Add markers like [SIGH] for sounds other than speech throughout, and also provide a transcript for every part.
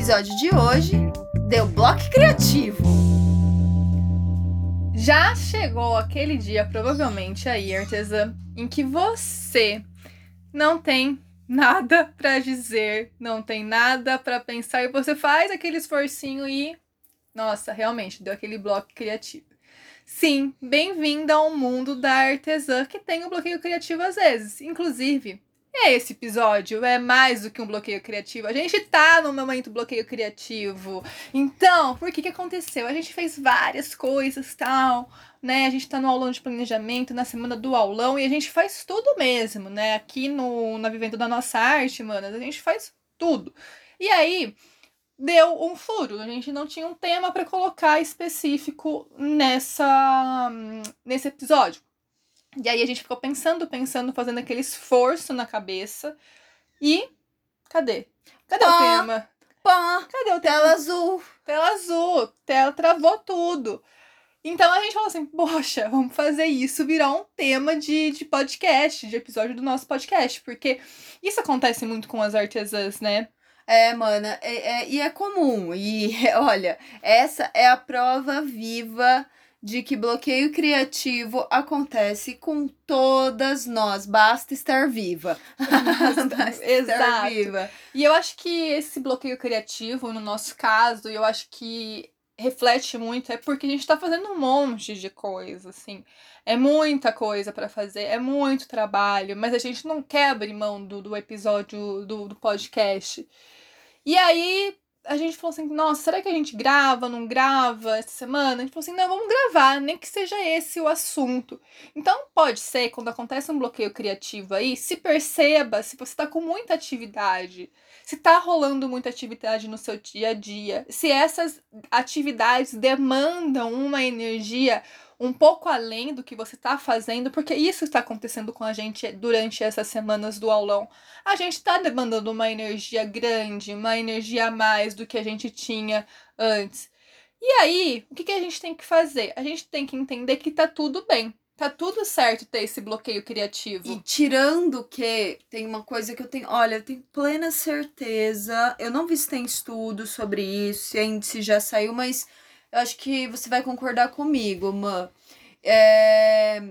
episódio de hoje deu bloco criativo. Já chegou aquele dia, provavelmente aí, artesã, em que você não tem nada para dizer, não tem nada para pensar e você faz aquele esforcinho e nossa, realmente deu aquele bloco criativo. Sim, bem-vinda ao mundo da artesã que tem um bloqueio criativo às vezes. Inclusive, esse episódio é mais do que um bloqueio criativo. A gente tá no momento bloqueio criativo. Então, por que que aconteceu? A gente fez várias coisas, tal, né? A gente tá no aulão de planejamento, na semana do aulão, e a gente faz tudo mesmo, né? Aqui no, na Vivendo da Nossa Arte, mano, a gente faz tudo. E aí, deu um furo. A gente não tinha um tema para colocar específico nessa nesse episódio. E aí a gente ficou pensando, pensando, fazendo aquele esforço na cabeça. E cadê? Cadê Pã, o tema? Pã, cadê o tema? Tela azul. Tela azul. Tela travou tudo. Então a gente falou assim, poxa, vamos fazer isso virar um tema de, de podcast, de episódio do nosso podcast, porque isso acontece muito com as artesãs, né? É, mana, é, é, e é comum. E [LAUGHS] olha, essa é a prova viva de que bloqueio criativo acontece com todas nós. Basta estar viva. [LAUGHS] Basta Exato. estar viva. E eu acho que esse bloqueio criativo, no nosso caso, eu acho que reflete muito é porque a gente tá fazendo um monte de coisa, assim. É muita coisa para fazer, é muito trabalho, mas a gente não quer abrir mão do, do episódio do, do podcast. E aí a gente falou assim: nossa, será que a gente grava, não grava essa semana? A gente falou assim: não, vamos gravar, nem que seja esse o assunto. Então, pode ser, quando acontece um bloqueio criativo aí, se perceba se você está com muita atividade, se está rolando muita atividade no seu dia a dia, se essas atividades demandam uma energia um pouco além do que você está fazendo, porque isso está acontecendo com a gente durante essas semanas do aulão. A gente está demandando uma energia grande, uma energia a mais do que a gente tinha antes. E aí, o que, que a gente tem que fazer? A gente tem que entender que tá tudo bem. Tá tudo certo ter esse bloqueio criativo. E tirando que tem uma coisa que eu tenho. Olha, eu tenho plena certeza. Eu não vi se tem estudo sobre isso, se já saiu, mas eu acho que você vai concordar comigo, Mã. É...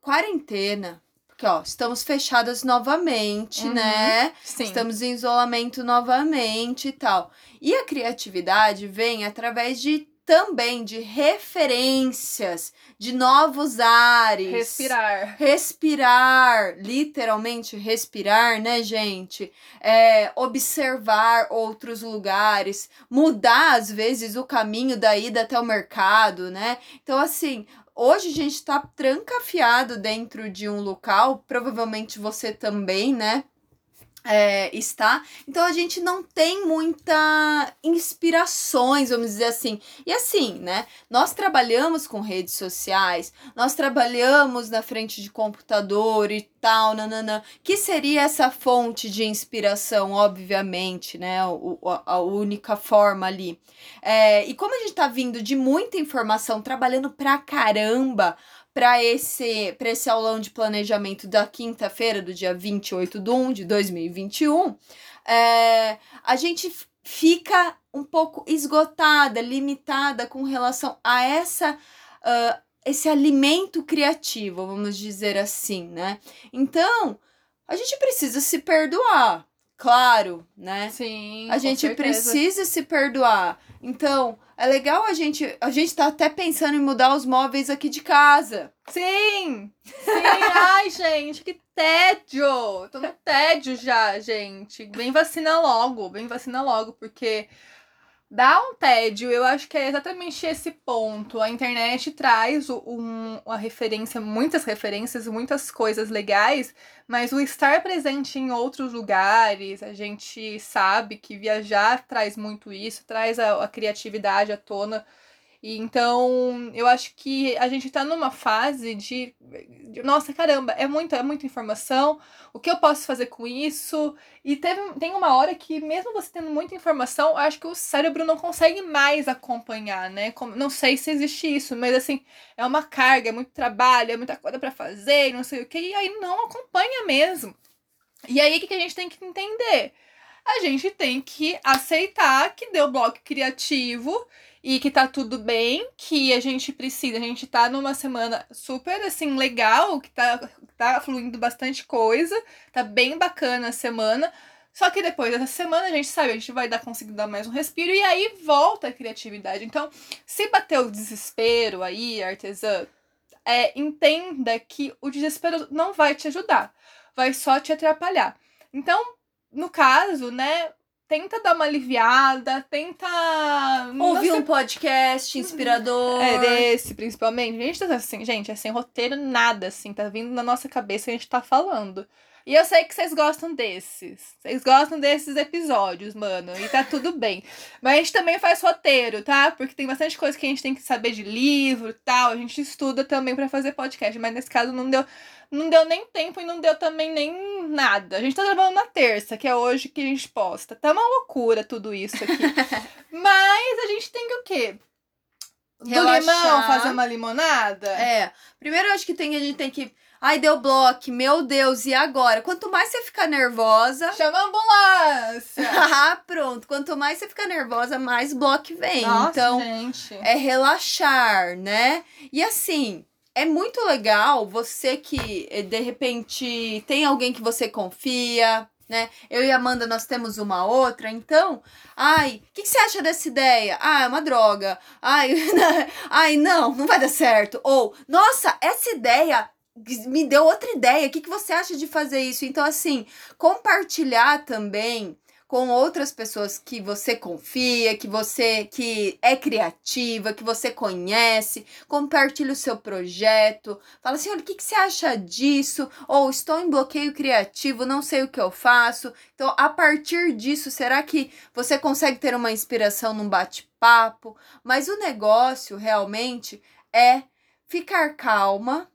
Quarentena. Porque, ó, estamos fechadas novamente, uhum, né? Sim. Estamos em isolamento novamente e tal. E a criatividade vem através de também de referências, de novos ares. Respirar. Respirar, literalmente respirar, né, gente? É, observar outros lugares, mudar, às vezes, o caminho da ida até o mercado, né? Então, assim, hoje a gente está trancafiado dentro de um local, provavelmente você também, né? É, está. Então a gente não tem muita inspirações, vamos dizer assim. E assim, né? Nós trabalhamos com redes sociais, nós trabalhamos na frente de computador e tal, nananã, que seria essa fonte de inspiração, obviamente, né? O, a, a única forma ali. É, e como a gente tá vindo de muita informação, trabalhando pra caramba para esse, pra esse aulão de planejamento da quinta-feira, do dia 28 de 1 de 2021, é, a gente fica um pouco esgotada, limitada com relação a essa. Uh, esse alimento criativo, vamos dizer assim, né? Então, a gente precisa se perdoar, claro, né? Sim. A gente certeza. precisa se perdoar. Então, é legal a gente. A gente tá até pensando em mudar os móveis aqui de casa. Sim! Sim! [LAUGHS] Ai, gente, que tédio! Tô no tédio já, gente. Vem vacina logo, vem vacina logo, porque dá um tédio. Eu acho que é exatamente esse ponto. A internet traz um, uma referência, muitas referências, muitas coisas legais, mas o estar presente em outros lugares, a gente sabe que viajar traz muito isso, traz a, a criatividade à tona. E então, eu acho que a gente tá numa fase de, de, nossa, caramba, é muito, é muita informação. O que eu posso fazer com isso? E teve, tem uma hora que mesmo você tendo muita informação, acho que o cérebro não consegue mais acompanhar, né? Como, não sei se existe isso, mas assim, é uma carga, é muito trabalho, é muita coisa para fazer, não sei o que, e aí não acompanha mesmo. E aí o que a gente tem que entender? A gente tem que aceitar que deu bloco criativo e que tá tudo bem, que a gente precisa, a gente tá numa semana super assim legal, que tá, tá fluindo bastante coisa, tá bem bacana a semana. Só que depois dessa semana a gente sabe, a gente vai dar conseguir dar mais um respiro e aí volta a criatividade. Então, se bater o desespero aí, artesã, é, entenda que o desespero não vai te ajudar, vai só te atrapalhar. Então, no caso, né, tenta dar uma aliviada, tenta. Ouvir um podcast inspirador. É desse, principalmente. A gente tá assim, gente, é sem roteiro nada, assim, tá vindo na nossa cabeça e a gente tá falando. E eu sei que vocês gostam desses. Vocês gostam desses episódios, mano. E tá tudo bem. Mas a gente também faz roteiro, tá? Porque tem bastante coisa que a gente tem que saber de livro e tal. A gente estuda também para fazer podcast. Mas nesse caso não deu, não deu nem tempo e não deu também nem nada. A gente tá gravando na terça, que é hoje que a gente posta. Tá uma loucura tudo isso aqui. [LAUGHS] Mas a gente tem que o quê? Do Relaxar. limão fazer uma limonada? É. Primeiro eu acho que tem, a gente tem que. Ai, deu bloco, meu Deus, e agora? Quanto mais você ficar nervosa. Chama a ambulância! [LAUGHS] ah, pronto. Quanto mais você fica nervosa, mais bloco vem. Nossa, então, gente. é relaxar, né? E assim, é muito legal você que eh, de repente tem alguém que você confia, né? Eu e Amanda nós temos uma outra, então, ai, o que, que você acha dessa ideia? Ah, é uma droga. Ai, [LAUGHS] ai, não, não vai dar certo. Ou, nossa, essa ideia me deu outra ideia. O que, que você acha de fazer isso? Então, assim, compartilhar também com outras pessoas que você confia, que você que é criativa, que você conhece, compartilha o seu projeto, fala assim, olha, o que, que você acha disso? Ou estou em bloqueio criativo, não sei o que eu faço. Então, a partir disso, será que você consegue ter uma inspiração num bate-papo? Mas o negócio realmente é ficar calma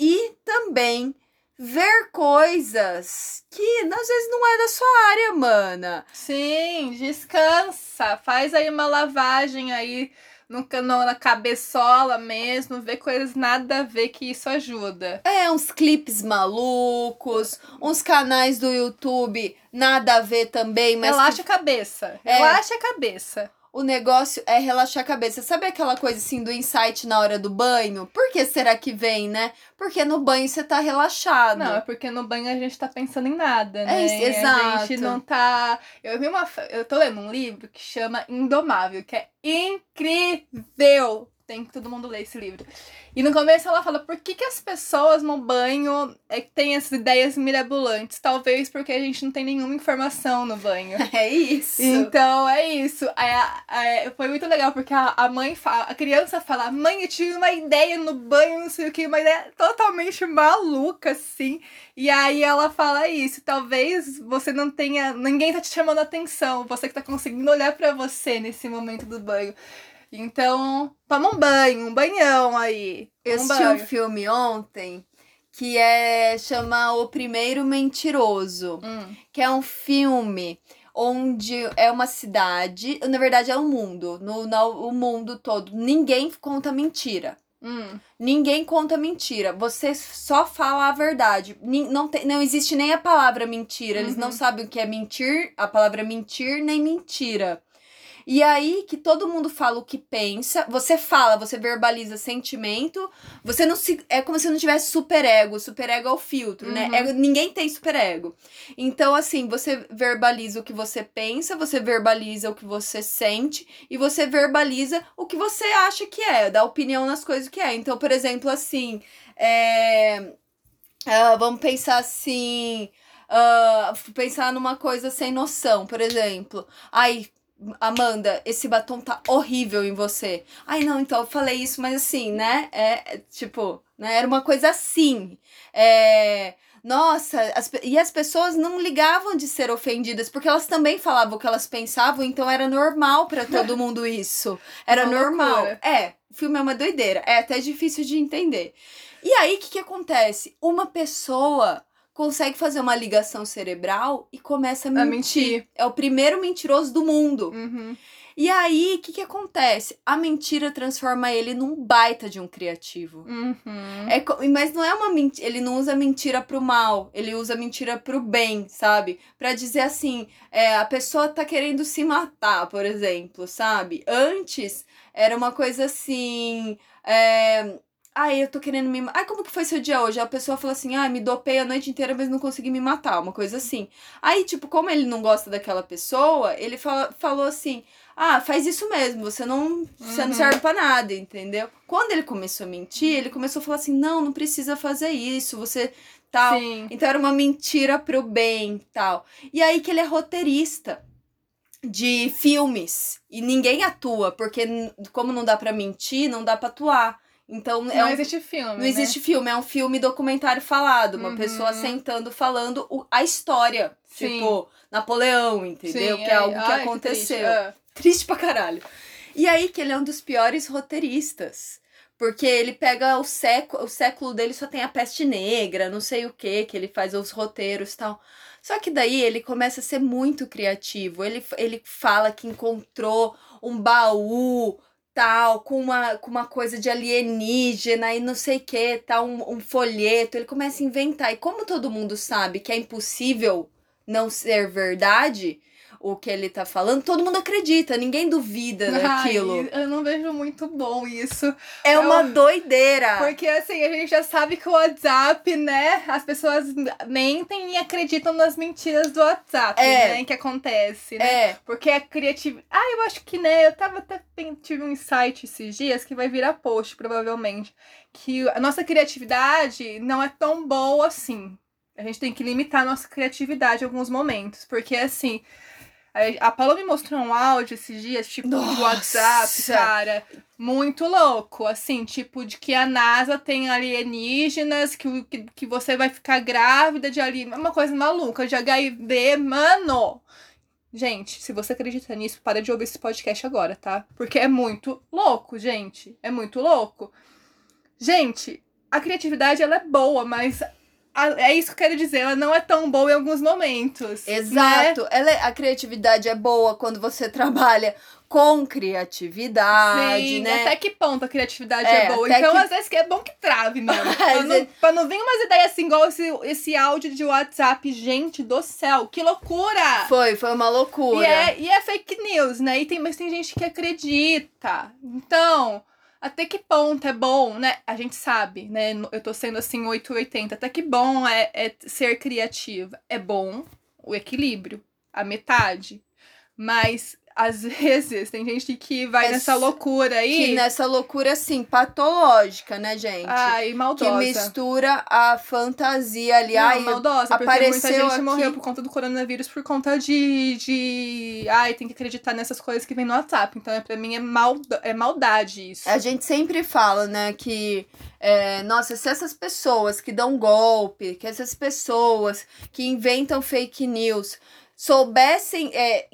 e também ver coisas que às vezes não é da sua área, mana. Sim, descansa. Faz aí uma lavagem aí no, no, na cabeçola mesmo, vê coisas nada a ver que isso ajuda. É, uns clipes malucos, uns canais do YouTube nada a ver também, mas. Relaxa que... a cabeça. É. Relaxa a cabeça o negócio é relaxar a cabeça. Sabe aquela coisa assim do insight na hora do banho? Por que será que vem, né? Porque no banho você tá relaxado. Não, é porque no banho a gente tá pensando em nada, né? É, exato. A gente não tá. Eu vi uma. Eu tô lendo um livro que chama Indomável, que é incrível. Tem que todo mundo ler esse livro. E no começo ela fala por que, que as pessoas no banho é, têm essas ideias mirabolantes. Talvez porque a gente não tem nenhuma informação no banho. [LAUGHS] É isso. Então é isso. É, é, foi muito legal porque a, a mãe fala, a criança fala: Mãe, eu tive uma ideia no banho, não sei o que, uma ideia totalmente maluca, assim. E aí ela fala isso. Talvez você não tenha. Ninguém tá te chamando a atenção. Você que tá conseguindo olhar para você nesse momento do banho. Então, toma um banho, um banhão aí. Eu um assisti um filme ontem que é chama O Primeiro Mentiroso, hum. que é um filme onde é uma cidade, na verdade é um mundo, no, no o mundo todo, ninguém conta mentira. Hum. Ninguém conta mentira. Você só fala a verdade. Não, tem, não existe nem a palavra mentira. Eles Uhum. não sabem o que é mentir, a palavra mentir, nem mentira. E aí que todo mundo fala o que pensa, você fala, você verbaliza sentimento, você não se. É como se não tivesse superego. Superego é o filtro, né? Uhum. Ego- ninguém tem superego. Então, assim, você verbaliza o que você pensa, você verbaliza o que você sente e você verbaliza o que você acha que é, dá opinião nas coisas que é. Então, por exemplo, assim, é, ah, vamos pensar assim. ah, pensar numa coisa sem noção, por exemplo. Ai, Amanda, esse batom tá horrível em você. Ai, não, então eu falei isso, mas assim, né? É, é, tipo, né? Era uma coisa assim. É. Nossa, as e as pessoas não ligavam de ser ofendidas, porque elas também falavam o que elas pensavam, então era normal pra todo mundo [LAUGHS] isso. Era Uma normal. loucura. É, o filme é uma doideira. É até difícil de entender. E aí, o que, que acontece? Uma pessoa consegue fazer uma ligação cerebral e começa a A mentir. mentir. É o primeiro mentiroso do mundo. Uhum. E aí, o que, que acontece? A mentira transforma ele num baita de um criativo. Uhum. É, mas não é uma mentira. Ele não usa mentira pro mal, ele usa mentira pro bem, sabe? Pra dizer assim, é, a pessoa tá querendo se matar, por exemplo, sabe? Antes era uma coisa assim. É, Ai, eu tô querendo me. Ai, como que foi seu dia hoje? A pessoa falou assim: ah, me dopei a noite inteira, mas não consegui me matar. Uma coisa assim. Aí, tipo, como ele não gosta daquela pessoa, ele fala, falou assim: ah, faz isso mesmo, você não, você não Uhum. serve pra nada, entendeu? Quando ele começou a mentir, ele começou a falar assim: não, não precisa fazer isso, você tal. Sim. Então era uma mentira pro bem tal. E aí que ele é roteirista de filmes. E ninguém atua, porque como não dá pra mentir, não dá pra atuar. Então é não um- existe filme. não existe filme, é um filme documentário falado. Uma Uhum. pessoa sentando falando o- a história. Sim. Tipo, Napoleão, né? entendeu? que é algo que Ai, triste. aconteceu. Ah. Triste pra caralho. E aí que ele é um dos piores roteiristas. Porque ele pega o século, o século dele só tem a peste negra, não sei o que, que ele faz os roteiros e tal. Só que daí ele começa a ser muito criativo. Ele, ele fala que encontrou um baú tal, com uma, com uma coisa de alienígena e não sei o que, tal, um, um folheto. Ele começa a inventar. E como todo mundo sabe que é impossível não ser verdade o que ele tá falando, todo mundo acredita, ninguém duvida daquilo. Ai, eu não vejo muito bom isso. é uma eu- doideira. Porque assim, a gente já sabe que o WhatsApp, né? As pessoas mentem e acreditam nas mentiras do WhatsApp, É. né? Que acontece, né? É, Porque a criatividade. Ah, eu acho que, né? Eu tava até. Tive um insight esses dias que vai virar post, provavelmente. Que a nossa criatividade não é tão boa assim. A gente tem que limitar a nossa criatividade em alguns momentos. Porque, assim. A Paula me mostrou um áudio esses dias, tipo, do! WhatsApp, cara. Muito louco, assim, tipo, de que a NASA tem alienígenas, que, que, que você vai ficar grávida de alienígenas. Uma coisa maluca, de HIV, mano! Gente, se você acredita nisso, para de ouvir esse podcast agora, tá? Porque é muito louco, gente. É muito louco. Gente, a criatividade, ela é boa, mas é isso que eu quero dizer, ela não é tão boa em alguns momentos. né? exato. Ela é- a criatividade é boa quando você [LAUGHS] trabalha com criatividade, Sim, né? até que ponto a criatividade É, é, boa. Então, que- às vezes, é bom que trave mesmo. [LAUGHS] pra, não, pra não vir umas ideias assim, igual esse, esse áudio de WhatsApp. Gente do céu, que loucura! Foi, foi uma loucura. E é, e é fake news, né? E tem, mas tem gente que acredita. Então, até que ponto é bom, né? A gente sabe, né? Eu tô sendo assim 880. Até que bom é, é ser criativa. É bom o equilíbrio, a metade. Mas às [LAUGHS] vezes tem gente que vai É nessa loucura aí. Que nessa loucura, assim, patológica, né, gente? Ai, que maldosa. mistura a fantasia ali. Não, ai, maldosa, porque muita apareceu gente aqui- morreu por conta do coronavírus por conta de, de. Ai, tem que acreditar nessas coisas que vem no WhatsApp. Então, é, pra mim, é, malda... é maldade isso. A gente sempre fala, né, que, é, nossa, se essas pessoas que dão golpe, que essas pessoas que inventam fake news soubessem, é,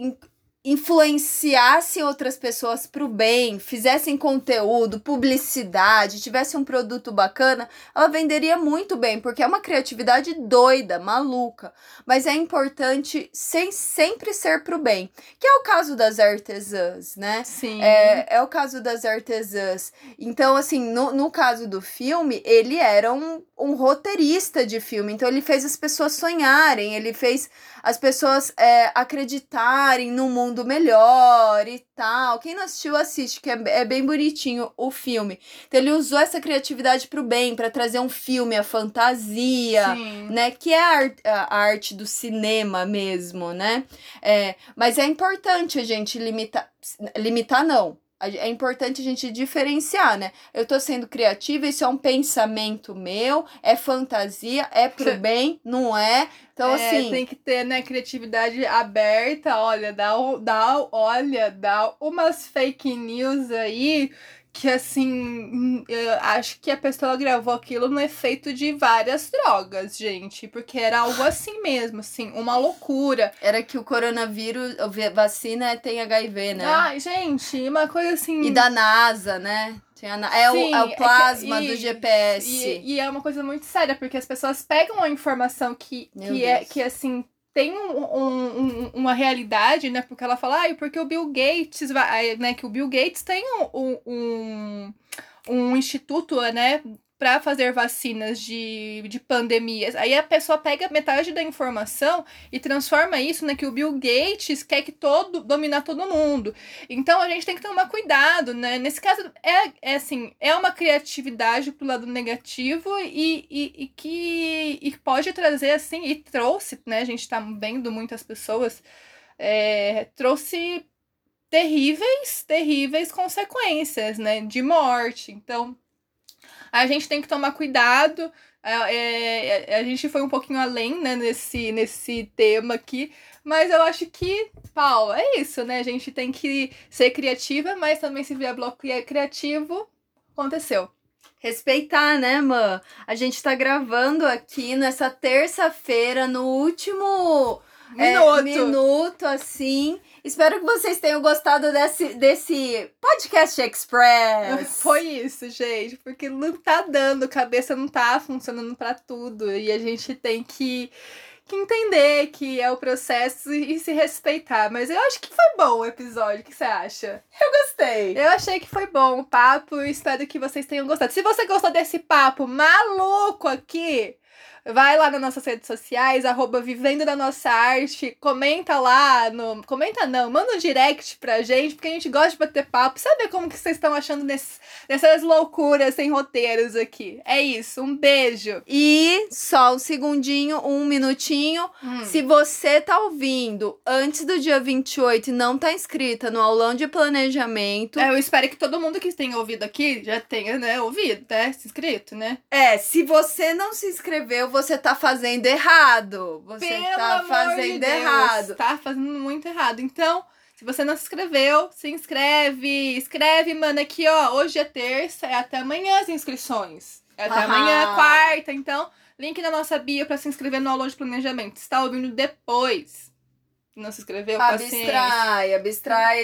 influenciassem outras pessoas pro bem, fizessem conteúdo, publicidade, tivesse um produto bacana, ela venderia muito bem, porque é uma criatividade doida, maluca. Mas é importante sem, sempre ser pro bem, que é o caso das artesãs, né? Sim. É, é o caso das artesãs. Então, assim, no, no caso do filme, ele era um, um roteirista de filme. Então, ele fez as pessoas sonharem, ele fez as pessoas é, acreditarem num mundo melhor e tal. Quem não assistiu, assiste, que é, é bem bonitinho o filme. Então, ele usou essa criatividade pro bem, para trazer um filme, a fantasia Sim. né? Que é a, a arte do cinema mesmo, né? É, mas é importante a gente limitar. Limitar, não. É importante a gente diferenciar, né? Eu tô sendo criativa, isso é um pensamento meu, é fantasia, é pro [LAUGHS] bem, não é? Então, É, assim. tem que ter, né, criatividade aberta, olha, dá, dá, olha, dá umas fake news aí que, assim, hum, eu acho que a pessoa gravou aquilo no efeito de várias drogas, gente, porque era algo assim mesmo, assim, uma loucura. Era que o coronavírus, a vacina tem HIV, né? Ai, gente, uma coisa assim... E da NASA, né? É, Sim, o, é é o que- plasma do e- GPS. E, e é uma coisa muito séria, porque as pessoas pegam a informação que, Meu que é que assim tem um, um, uma realidade, né? Porque ela fala, ah, porque o Bill Gates vai, né? Que o Bill Gates tem um, um, um instituto, né? Para fazer vacinas de, de pandemias. Aí a pessoa pega metade da informação e transforma isso né, que o Bill Gates quer que todo dominar todo mundo. Então a gente tem que tomar cuidado, né? Nesse caso é, é assim, é uma criatividade pro lado negativo e, e, e que e pode trazer assim e trouxe, né? A gente está vendo muitas pessoas é, trouxe terríveis, terríveis consequências, né, de morte. Então, a gente tem que tomar cuidado. É, é, a gente foi um pouquinho além, né, nesse, nesse tema aqui. Mas eu acho que, Paulo, é isso, né? A gente tem que ser criativa, mas também se vier bloco é criativo, aconteceu. Respeitar, né, mãe? A gente tá gravando aqui nessa terça-feira, no último minuto. É, minuto, assim. Espero que vocês tenham gostado desse, desse podcast express. [LAUGHS] Foi isso, gente, porque não tá dando, cabeça não tá funcionando para tudo e a gente tem que que entender que é o processo e se respeitar. Mas eu acho que foi bom o episódio. O que você acha? Eu gostei. Eu achei que foi bom o papo e espero que vocês tenham gostado. Se você gostou desse papo maluco aqui, Vai lá nas nossas redes sociais, arroba Vivendo da Nossa Arte, comenta lá, no, comenta não, manda um direct pra gente, porque a gente gosta de bater papo, saber como que vocês estão achando nesse, nessas loucuras sem roteiros aqui. É isso, um beijo. E só um segundinho, um minutinho, hum. se você tá ouvindo antes do dia 28 e não tá inscrita no aulão de planejamento... É, eu espero que todo mundo que tenha ouvido aqui já tenha, né, ouvido, né, se inscrito, né? É, se você não se inscreveu, você tá fazendo errado. Você Pelo tá fazendo de errado. Tá fazendo muito errado. Então, se você não se inscreveu, se inscreve. Escreve, mano, aqui, ó. Hoje é terça, é até amanhã as inscrições. É até amanhã, quarta. Então, link na nossa bio para se inscrever no aulão de planejamento. Está ouvindo depois. Não se inscreveu? Abstrai, abstrai